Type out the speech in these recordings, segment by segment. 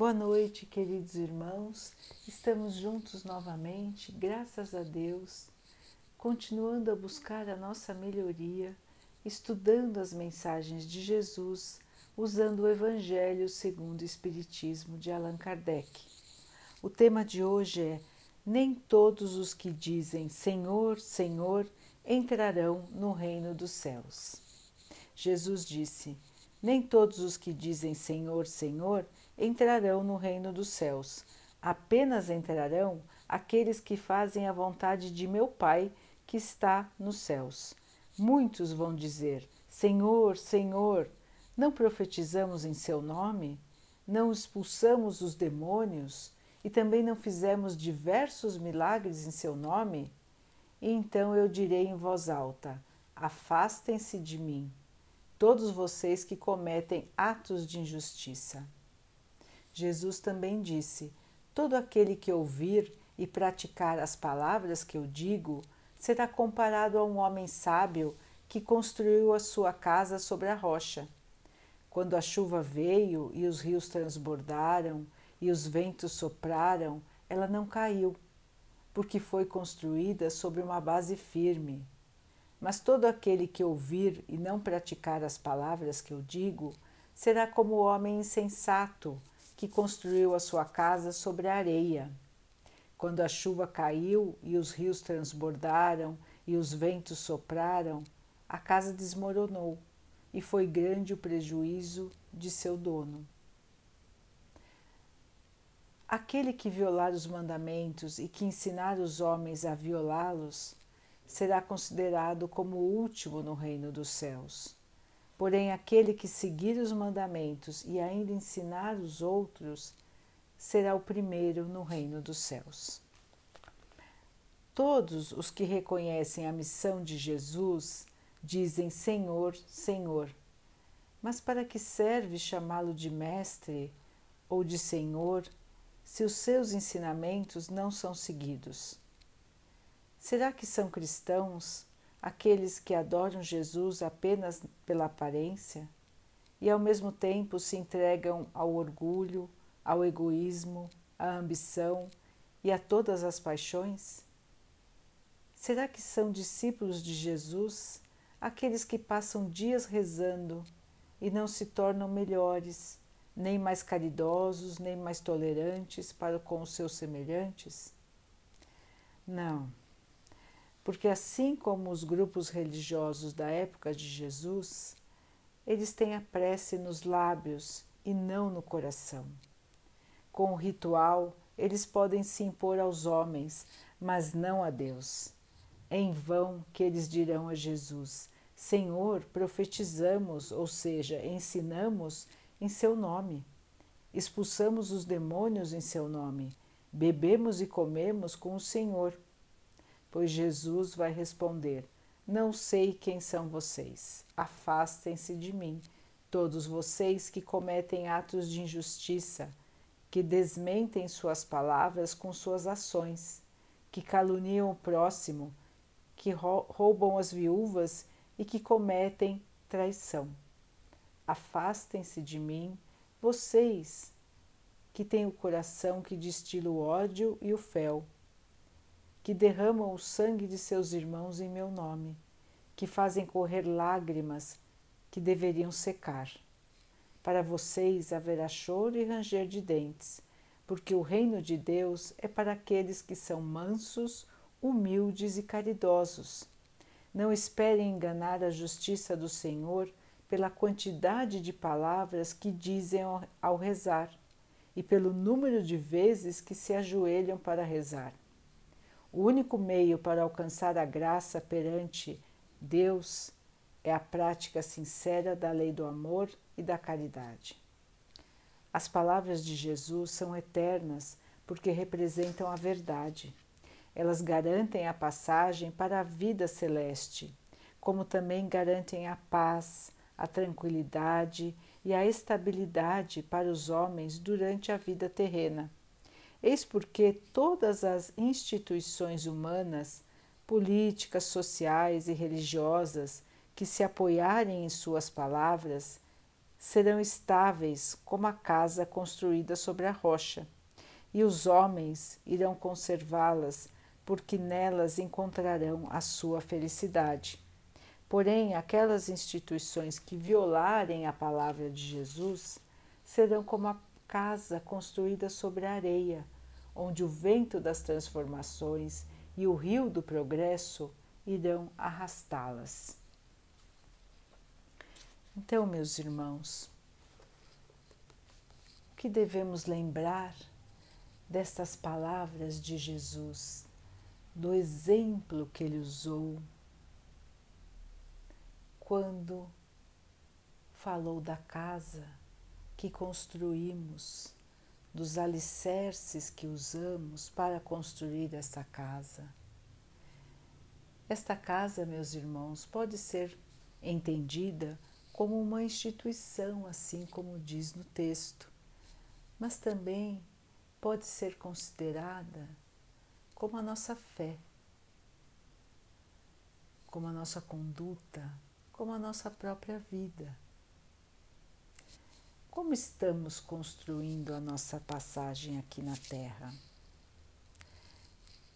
Boa noite, queridos irmãos. Estamos juntos novamente, graças a Deus, continuando a buscar a nossa melhoria, estudando as mensagens de Jesus, usando o Evangelho segundo o Espiritismo de Allan Kardec. O tema de hoje é: Nem todos os que dizem Senhor, Senhor entrarão no reino dos céus. Jesus disse: Nem todos os que dizem Senhor, Senhor entrarão no reino dos céus. Apenas entrarão aqueles que fazem a vontade de meu Pai que está nos céus. Muitos vão dizer: Senhor, Senhor, não profetizamos em seu nome? Não expulsamos os demônios? E também não fizemos diversos milagres em seu nome? E então eu direi em voz alta: Afastem-se de mim, todos vocês que cometem atos de injustiça. Jesus também disse: Todo aquele que ouvir e praticar as palavras que eu digo será comparado a um homem sábio que construiu a sua casa sobre a rocha. Quando a chuva veio e os rios transbordaram e os ventos sopraram, ela não caiu, porque foi construída sobre uma base firme. Mas todo aquele que ouvir e não praticar as palavras que eu digo será como o homem insensato que construiu a sua casa sobre a areia. Quando a chuva caiu e os rios transbordaram e os ventos sopraram, a casa desmoronou e foi grande o prejuízo de seu dono. Aquele que violar os mandamentos e que ensinar os homens a violá-los será considerado como o último no reino dos céus. Porém, aquele que seguir os mandamentos e ainda ensinar os outros será o primeiro no reino dos céus. Todos os que reconhecem a missão de Jesus dizem Senhor, Senhor. Mas para que serve chamá-lo de Mestre ou de Senhor se os seus ensinamentos não são seguidos? Será que são cristãos aqueles que adoram Jesus apenas pela aparência e ao mesmo tempo se entregam ao orgulho, ao egoísmo, à ambição e a todas as paixões? Será que são discípulos de Jesus aqueles que passam dias rezando e não se tornam melhores, nem mais caridosos, nem mais tolerantes para com os seus semelhantes? Não porque assim como os grupos religiosos da época de Jesus, eles têm a prece nos lábios e não no coração. Com o ritual, eles podem se impor aos homens, mas não a Deus. É em vão que eles dirão a Jesus: Senhor, profetizamos, ou seja, ensinamos em seu nome. Expulsamos os demônios em seu nome. Bebemos e comemos com o Senhor pois Jesus vai responder: Não sei quem são vocês, afastem-se de mim, todos vocês que cometem atos de injustiça, que desmentem suas palavras com suas ações, que caluniam o próximo, que roubam as viúvas e que cometem traição. Afastem-se de mim, vocês que têm o coração que destila o ódio e o fel que derramam o sangue de seus irmãos em meu nome, que fazem correr lágrimas que deveriam secar. Para vocês haverá choro e ranger de dentes, porque o reino de Deus é para aqueles que são mansos, humildes e caridosos. Não esperem enganar a justiça do Senhor pela quantidade de palavras que dizem ao rezar e pelo número de vezes que se ajoelham para rezar. O único meio para alcançar a graça perante Deus é a prática sincera da lei do amor e da caridade. As palavras de Jesus são eternas porque representam a verdade. Elas garantem a passagem para a vida celeste, como também garantem a paz, a tranquilidade e a estabilidade para os homens durante a vida terrena. Eis porque todas as instituições humanas, políticas, sociais e religiosas que se apoiarem em suas palavras serão estáveis como a casa construída sobre a rocha, e os homens irão conservá-las, porque nelas encontrarão a sua felicidade. Porém, aquelas instituições que violarem a palavra de Jesus serão como a casa construída sobre a areia, onde o vento das transformações e o rio do progresso irão arrastá-las. Então, meus irmãos, o que devemos lembrar destas palavras de Jesus, do exemplo que ele usou quando falou da casa que construímos, dos alicerces que usamos para construir esta casa. Esta casa, meus irmãos, pode ser entendida como uma instituição, assim como diz no texto, mas também pode ser considerada como a nossa fé, como a nossa conduta, como a nossa própria vida. Como estamos construindo a nossa passagem aqui na Terra?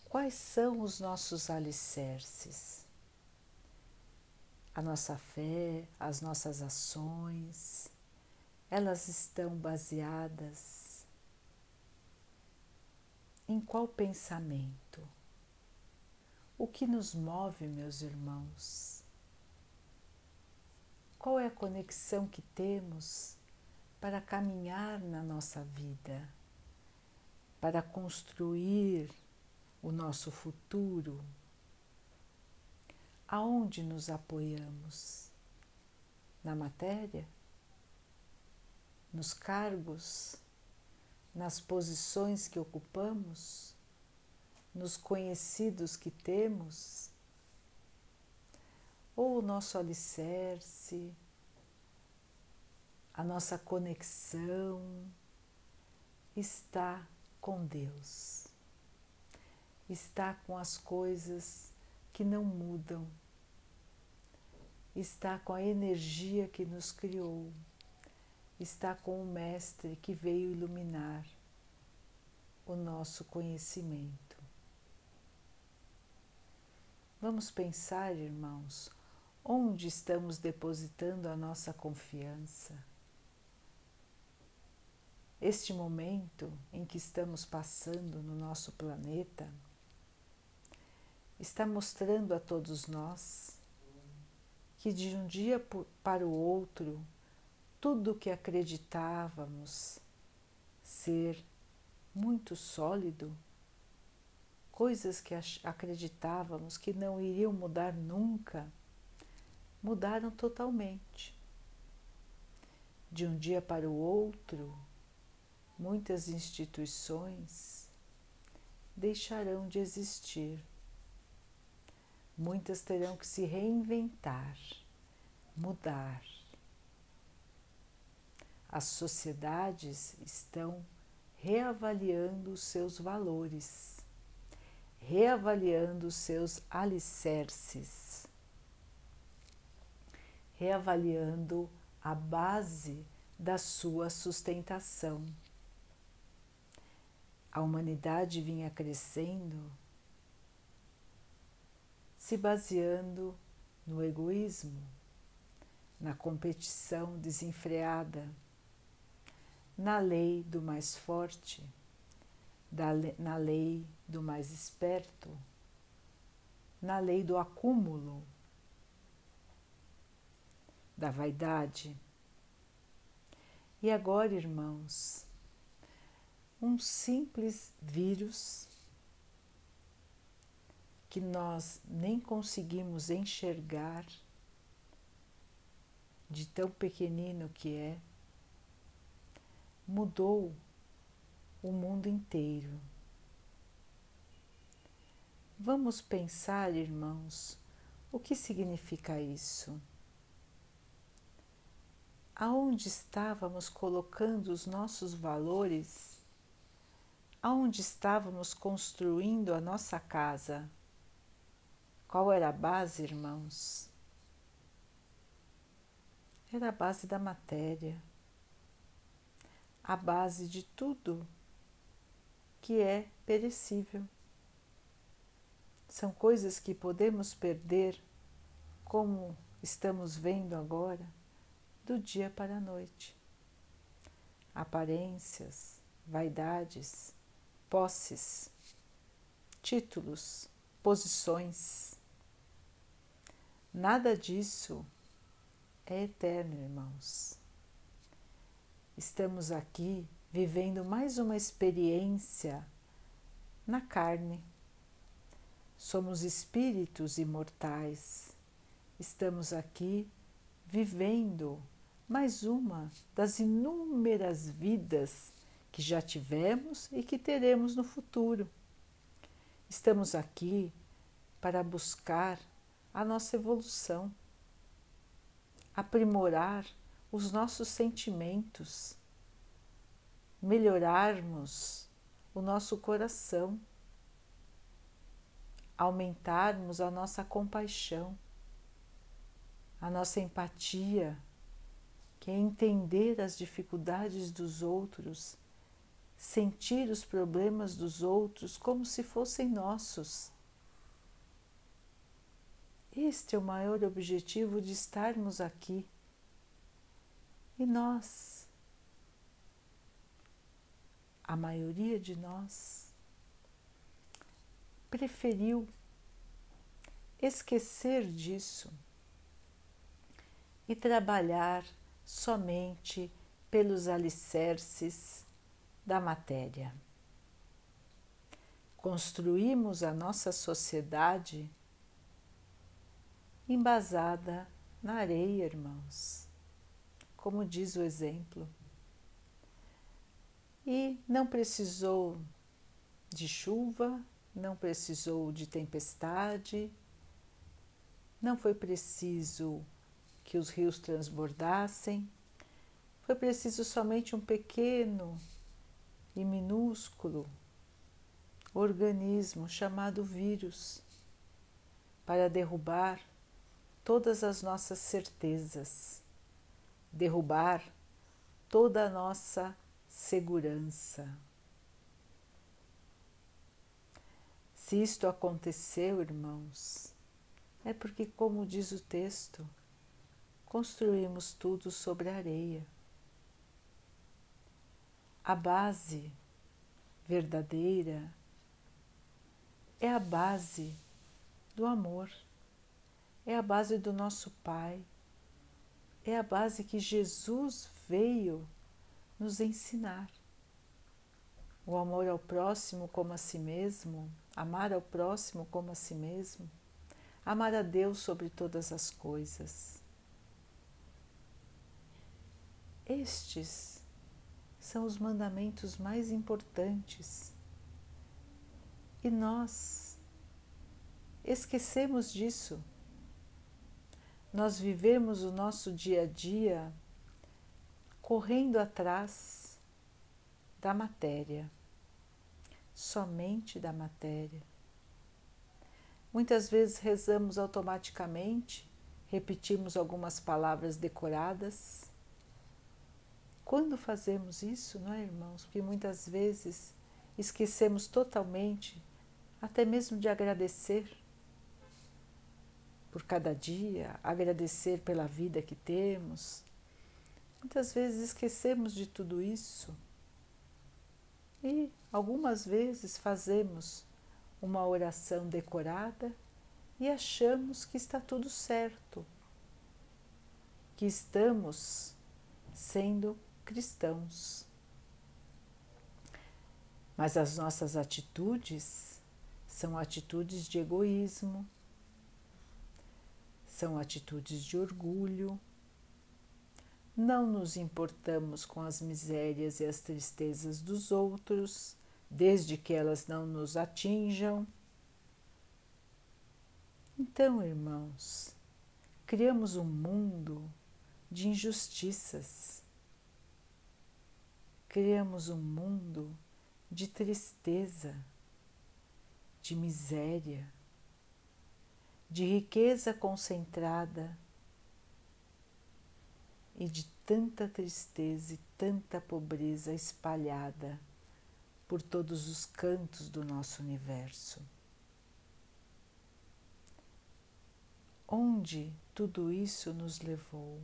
Quais são os nossos alicerces? a nossa fé, as nossas ações, elas estão baseadas em qual pensamento? O que nos move, meus irmãos? Qual é a conexão que temos para caminhar na nossa vida, para construir o nosso futuro? aonde nos apoiamos? Na matéria? Nos cargos? Nas posições que ocupamos? Nos conhecidos que temos? Ou o nosso alicerce, a nossa conexão está com Deus, está com as coisas que não mudam, está com a energia que nos criou, está com o Mestre que veio iluminar o nosso conhecimento. Vamos pensar, irmãos, onde estamos depositando a nossa confiança. Este momento em que estamos passando no nosso planeta está mostrando a todos nós que de um dia para o outro, tudo o que acreditávamos ser muito sólido, coisas que acreditávamos que não iriam mudar nunca, mudaram totalmente. De um dia para o outro, muitas instituições deixarão de existir muitas terão que se reinventar, mudar. As sociedades estão reavaliando os seus valores, reavaliando os seus alicerces, reavaliando a base da sua sustentação. A humanidade vinha crescendo se baseando no egoísmo, na competição desenfreada, na lei do mais forte, na lei do mais esperto, na lei do acúmulo, da vaidade. E agora, irmãos, um simples vírus que nós nem conseguimos enxergar de tão pequenino que é, mudou o mundo inteiro. Vamos pensar, irmãos, o que significa isso? Aonde estávamos colocando os nossos valores? Aonde estávamos construindo a nossa casa? Qual era a base, irmãos? era a base da matéria, a base de tudo que é perecível. São coisas que podemos perder, como estamos vendo agora, do dia para a noite. Aparências, vaidades, posses, títulos, posições. Nada disso é eterno, irmãos. Estamos aqui vivendo mais uma experiência na carne. Somos espíritos imortais. Estamos aqui vivendo mais uma das inúmeras vidas que já tivemos e que teremos no futuro. Estamos aqui para buscar a nossa evolução aprimorar os nossos sentimentos, melhorarmos o nosso coração, aumentarmos a nossa compaixão, a nossa empatia, que é entender as dificuldades dos outros, sentir os problemas dos outros como se fossem nossos este é o maior objetivo de estarmos aqui. E nós, a maioria de nós, preferiu esquecer disso e trabalhar somente pelos alicerces da matéria. Construímos a nossa sociedade embasada na areia, irmãos, como diz o exemplo. E não precisou de chuva, não precisou de tempestade, não foi preciso que os rios transbordassem, foi preciso somente um pequeno e minúsculo organismo chamado vírus para derrubar todas as nossas certezas, derrubar toda a nossa segurança. Se isto aconteceu, irmãos, é porque, como diz o texto, construímos tudo sobre areia. A base verdadeira é a base do amor é a base do nosso Pai, é a base que Jesus veio nos ensinar. O amor ao próximo como a si mesmo, amar ao próximo como a si mesmo, amar a Deus sobre todas as coisas. Estes são os mandamentos mais importantes e nós esquecemos disso nós vivemos o nosso dia a dia correndo atrás da matéria, somente da matéria. Muitas vezes rezamos automaticamente, repetimos algumas palavras decoradas. Quando fazemos isso, não é, irmãos? Porque muitas vezes esquecemos totalmente, até mesmo de agradecer por cada dia, agradecer pela vida que temos. Muitas vezes esquecemos de tudo isso e algumas vezes fazemos uma oração decorada e achamos que está tudo certo, que estamos sendo cristãos. Mas as nossas atitudes são atitudes de egoísmo, são atitudes de orgulho. Não nos importamos com as misérias e as tristezas dos outros, desde que elas não nos atinjam. Então, irmãos, criamos um mundo de injustiças, criamos um mundo de tristeza, de miséria de riqueza concentrada, e de tanta tristeza e tanta pobreza espalhada por todos os cantos do nosso universo. Onde tudo isso nos levou?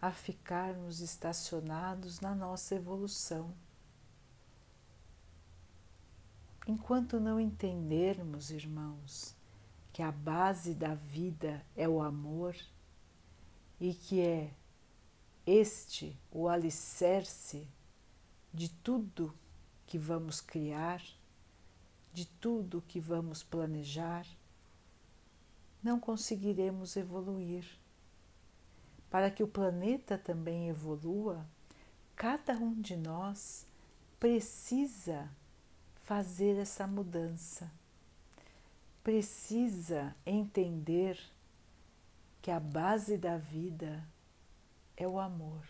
A ficarmos estacionados na nossa evolução. Enquanto não entendermos, irmãos, que a base da vida é o amor e que é este o alicerce de tudo que vamos criar, de tudo que vamos planejar, não conseguiremos evoluir. Para que o planeta também evolua, cada um de nós precisa fazer essa mudança precisa entender que a base da vida é o amor.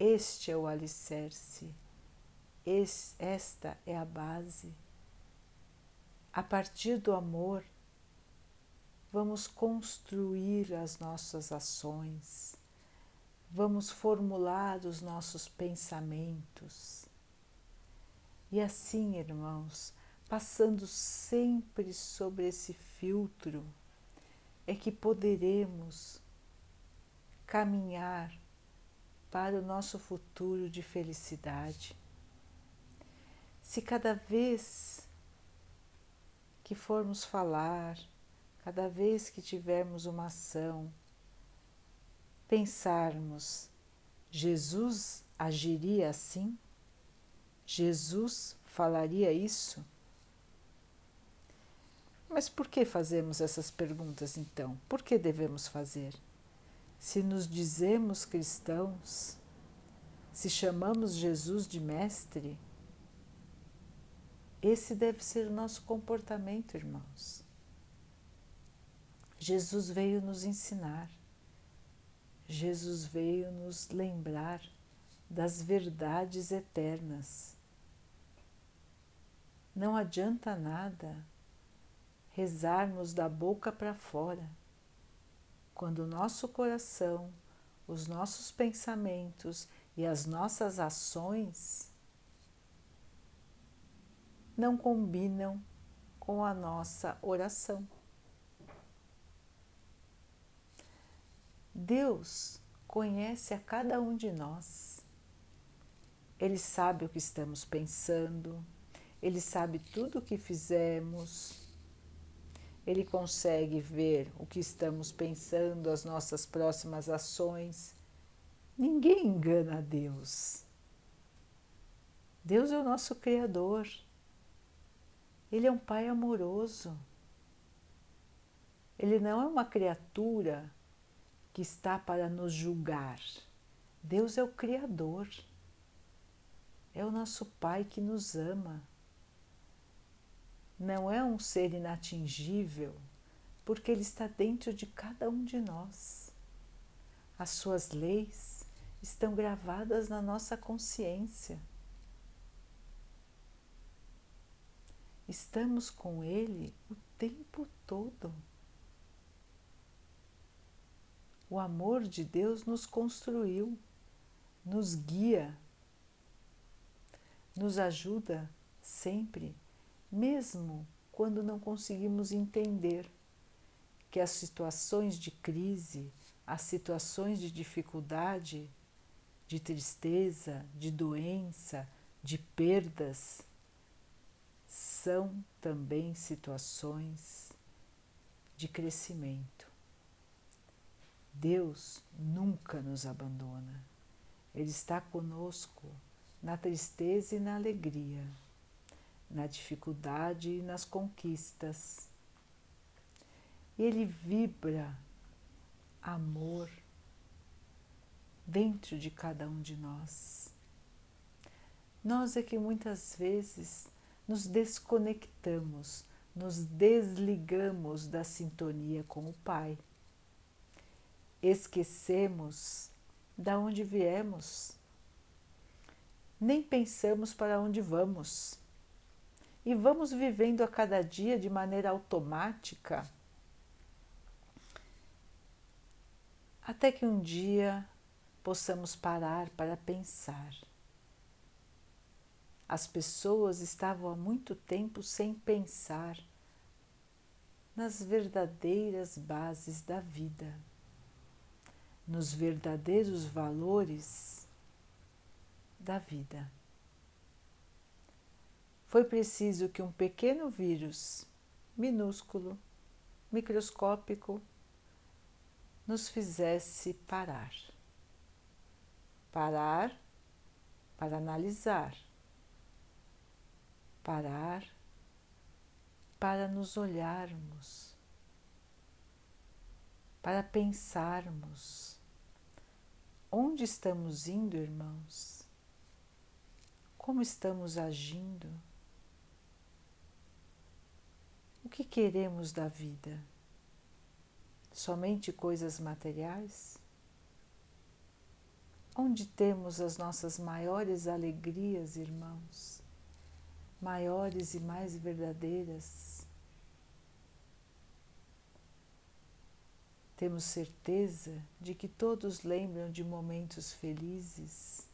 Este é o alicerce, esta é a base. A partir do amor, vamos construir as nossas ações, vamos formular os nossos pensamentos. E assim, irmãos, passando sempre sobre esse filtro, é que poderemos caminhar para o nosso futuro de felicidade. Se cada vez que formos falar, cada vez que tivermos uma ação, pensarmos: Jesus agiria assim? Jesus falaria isso? Mas por que fazemos essas perguntas então? Por que devemos fazer? Se nos dizemos cristãos, se chamamos Jesus de Mestre, esse deve ser o nosso comportamento, irmãos. Jesus veio nos ensinar, Jesus veio nos lembrar das verdades eternas. Não adianta nada rezarmos da boca para fora, quando o nosso coração, os nossos pensamentos e as nossas ações não combinam com a nossa oração. Deus conhece a cada um de nós. Ele sabe o que estamos pensando, ele sabe tudo o que fizemos, ele consegue ver o que estamos pensando, as nossas próximas ações. Ninguém engana Deus. Deus é o nosso Criador. Ele é um Pai amoroso. Ele não é uma criatura que está para nos julgar. Deus é o Criador. É o nosso Pai que nos ama não é um ser inatingível, porque ele está dentro de cada um de nós. As suas leis estão gravadas na nossa consciência. Estamos com ele o tempo todo. O amor de Deus nos construiu, nos guia, nos ajuda sempre mesmo quando não conseguimos entender que as situações de crise, as situações de dificuldade, de tristeza, de doença, de perdas, são também situações de crescimento. Deus nunca nos abandona. Ele está conosco na tristeza e na alegria na dificuldade e nas conquistas. Ele vibra amor dentro de cada um de nós. Nós é que muitas vezes nos desconectamos, nos desligamos da sintonia com o Pai. Esquecemos da onde viemos. Nem pensamos para onde vamos e vamos vivendo a cada dia de maneira automática, até que um dia possamos parar para pensar. As pessoas estavam há muito tempo sem pensar nas verdadeiras bases da vida, nos verdadeiros valores da vida. Foi preciso que um pequeno vírus, minúsculo, microscópico, nos fizesse parar. Parar para analisar. Parar para nos olharmos, para pensarmos. Onde estamos indo, irmãos? Como estamos agindo? O que queremos da vida? Somente coisas materiais? Onde temos as nossas maiores alegrias, irmãos? Maiores e mais verdadeiras? Temos certeza de que todos lembram de momentos felizes,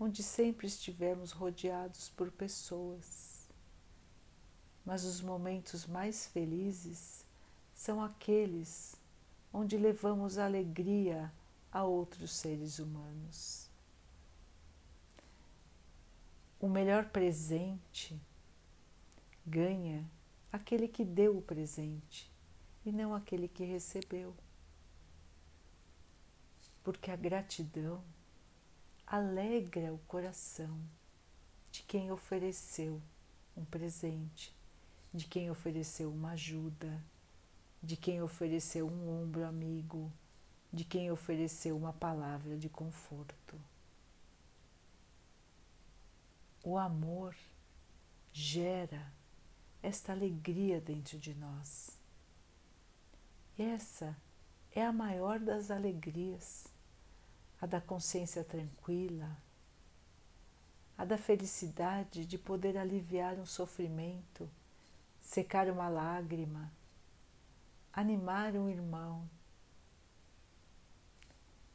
onde sempre estivemos rodeados por pessoas mas os momentos mais felizes são aqueles onde levamos alegria a outros seres humanos. O melhor presente ganha aquele que deu o presente e não aquele que recebeu. Porque a gratidão alegra o coração de quem ofereceu um presente de quem ofereceu uma ajuda, de quem ofereceu um ombro amigo, de quem ofereceu uma palavra de conforto. O amor gera esta alegria dentro de nós. Essa é a maior das alegrias, a da consciência tranquila, a da felicidade de poder aliviar um sofrimento secar uma lágrima, animar um irmão.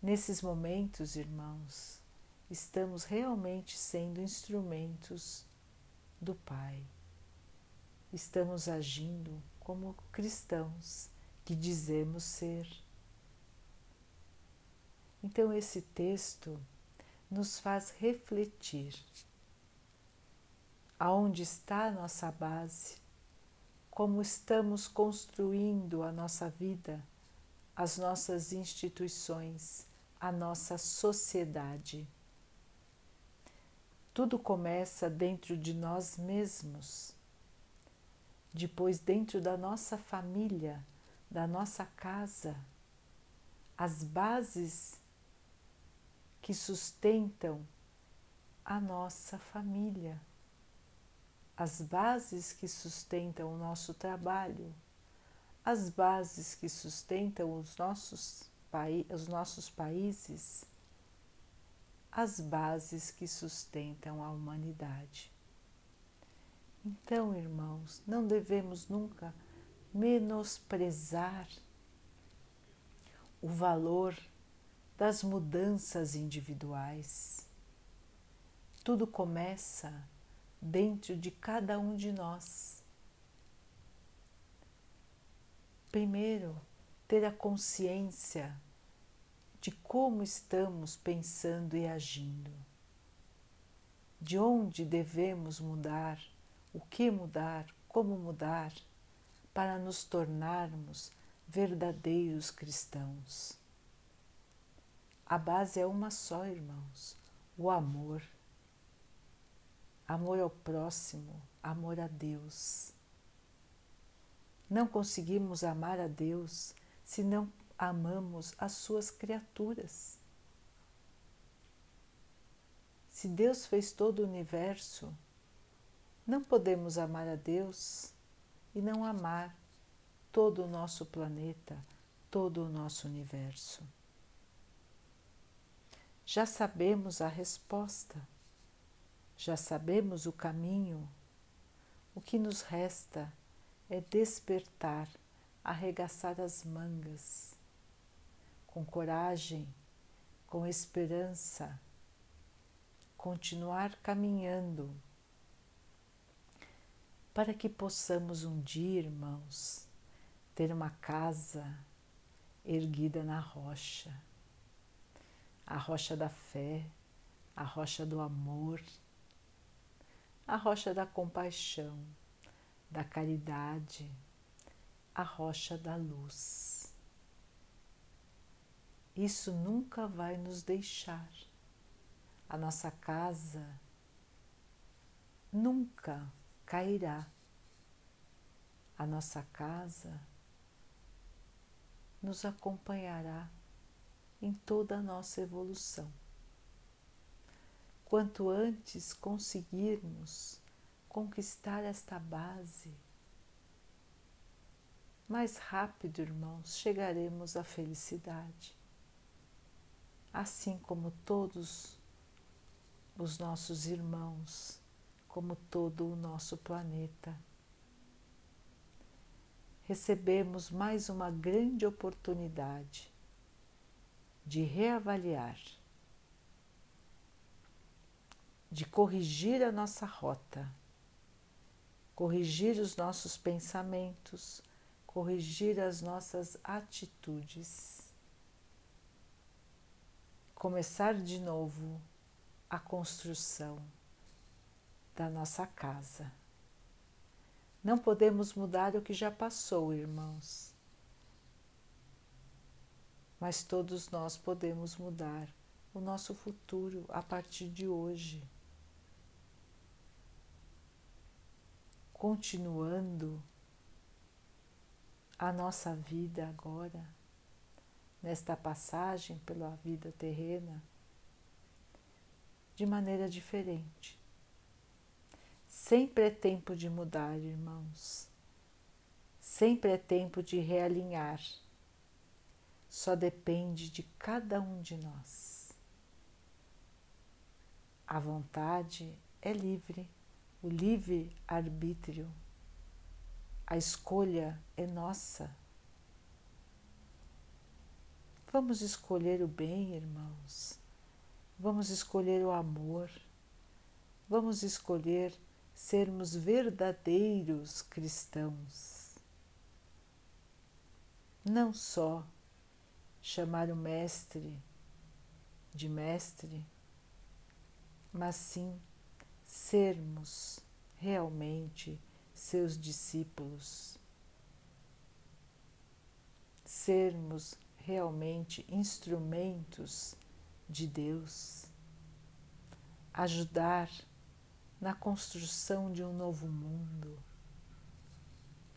Nesses momentos, irmãos, estamos realmente sendo instrumentos do Pai. Estamos agindo como cristãos que dizemos ser. Então, esse texto nos faz refletir aonde está a nossa base, como estamos construindo a nossa vida, as nossas instituições, a nossa sociedade. Tudo começa dentro de nós mesmos, depois, dentro da nossa família, da nossa casa, as bases que sustentam a nossa família as bases que sustentam o nosso trabalho, as bases que sustentam os nossos, os nossos países, as bases que sustentam a humanidade. Então, irmãos, não devemos nunca menosprezar o valor das mudanças individuais. Tudo começa dentro de cada um de nós. Primeiro, ter a consciência de como estamos pensando e agindo, de onde devemos mudar, o que mudar, como mudar, para nos tornarmos verdadeiros cristãos. A base é uma só, irmãos: o amor amor ao próximo, amor a Deus. Não conseguimos amar a Deus se não amamos as suas criaturas. Se Deus fez todo o universo, não podemos amar a Deus e não amar todo o nosso planeta, todo o nosso universo. Já sabemos a resposta. Já sabemos o caminho, o que nos resta é despertar, arregaçar as mangas com coragem, com esperança, continuar caminhando para que possamos um dia, irmãos, ter uma casa erguida na rocha, a rocha da fé, a rocha do amor, a rocha da compaixão, da caridade, a rocha da luz. Isso nunca vai nos deixar. A nossa casa nunca cairá. A nossa casa nos acompanhará em toda a nossa evolução. Quanto antes conseguirmos conquistar esta base, mais rápido, irmãos, chegaremos à felicidade. Assim como todos os nossos irmãos como todo o nosso planeta. Recebemos mais uma grande oportunidade de reavaliar, de corrigir a nossa rota, corrigir os nossos pensamentos, corrigir as nossas atitudes, começar de novo a construção da nossa casa. Não podemos mudar o que já passou, irmãos, mas todos nós podemos mudar o nosso futuro a partir de hoje. Continuando a nossa vida agora, nesta passagem pela vida terrena, de maneira diferente. Sempre é tempo de mudar, irmãos. Sempre é tempo de realinhar. Só depende de cada um de nós. A vontade é livre, o livre arbítrio. A escolha é nossa. Vamos escolher o bem, irmãos. Vamos escolher o amor. Vamos escolher sermos verdadeiros cristãos. Não só chamar o Mestre de Mestre, mas sim sermos realmente seus discípulos, sermos realmente instrumentos de Deus, ajudar na construção de um novo mundo,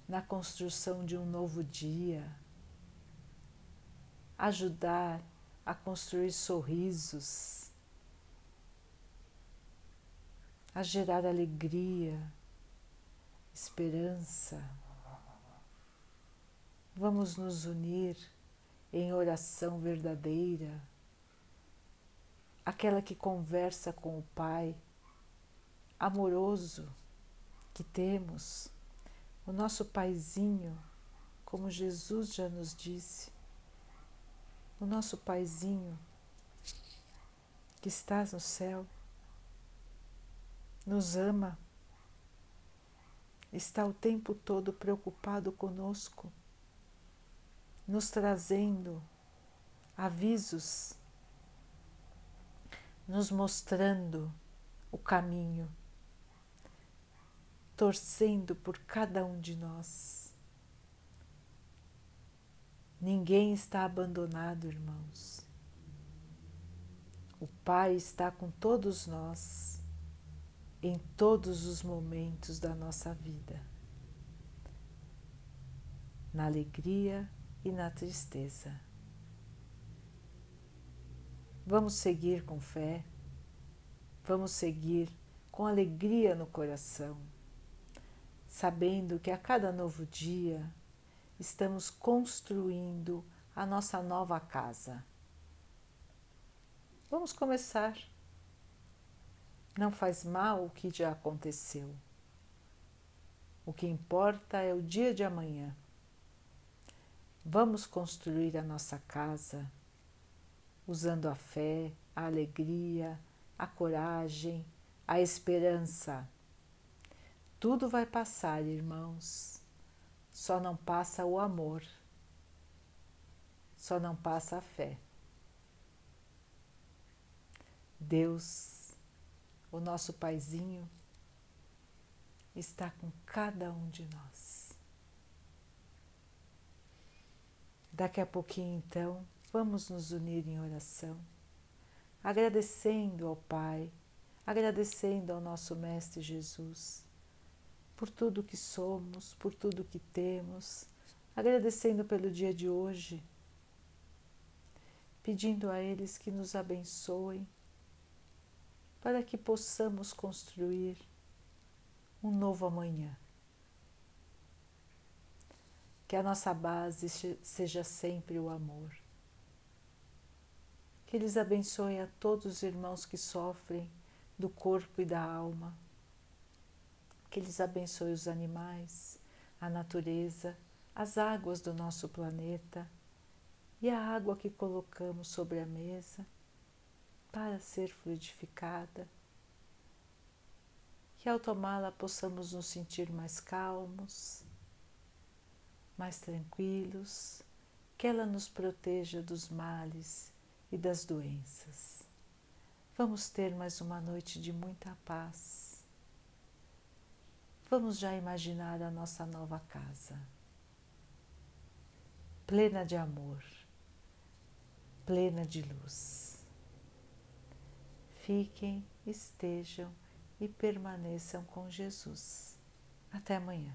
na construção de um novo dia, ajudar a construir sorrisos, a gerar alegria, esperança. Vamos nos unir em oração verdadeira, aquela que conversa com o Pai amoroso que temos, o nosso paizinho, como Jesus já nos disse, o nosso paizinho que estás no céu, nos ama, está o tempo todo preocupado conosco, nos trazendo avisos, nos mostrando o caminho torcendo por cada um de nós. Ninguém está abandonado, irmãos. O Pai está com todos nós em todos os momentos da nossa vida, na alegria e na tristeza. Vamos seguir com fé, vamos seguir com alegria no coração sabendo que a cada novo dia estamos construindo a nossa nova casa. Vamos começar. Não faz mal o que já aconteceu. O que importa é o dia de amanhã. Vamos construir a nossa casa usando a fé, a alegria, a coragem, a esperança. Tudo vai passar, irmãos. Só não passa o amor. Só não passa a fé. Deus, o nosso Paizinho, está com cada um de nós. Daqui a pouquinho, então, vamos nos unir em oração, agradecendo ao Pai, agradecendo ao nosso Mestre Jesus por tudo que somos, por tudo que temos, agradecendo pelo dia de hoje, pedindo a eles que nos abençoem para que possamos construir um novo amanhã. Que a nossa base seja sempre o amor. Que eles abençoem a todos os irmãos que sofrem do corpo e da alma que eles abençoe os animais, a natureza, as águas do nosso planeta e a água que colocamos sobre a mesa para ser fluidificada. Que ao tomá-la possamos nos sentir mais calmos, mais tranquilos, que ela nos proteja dos males e das doenças. Vamos ter mais uma noite de muita paz Vamos já imaginar a nossa nova casa, plena de amor, plena de luz. Fiquem, estejam e permaneçam com Jesus. Até amanhã.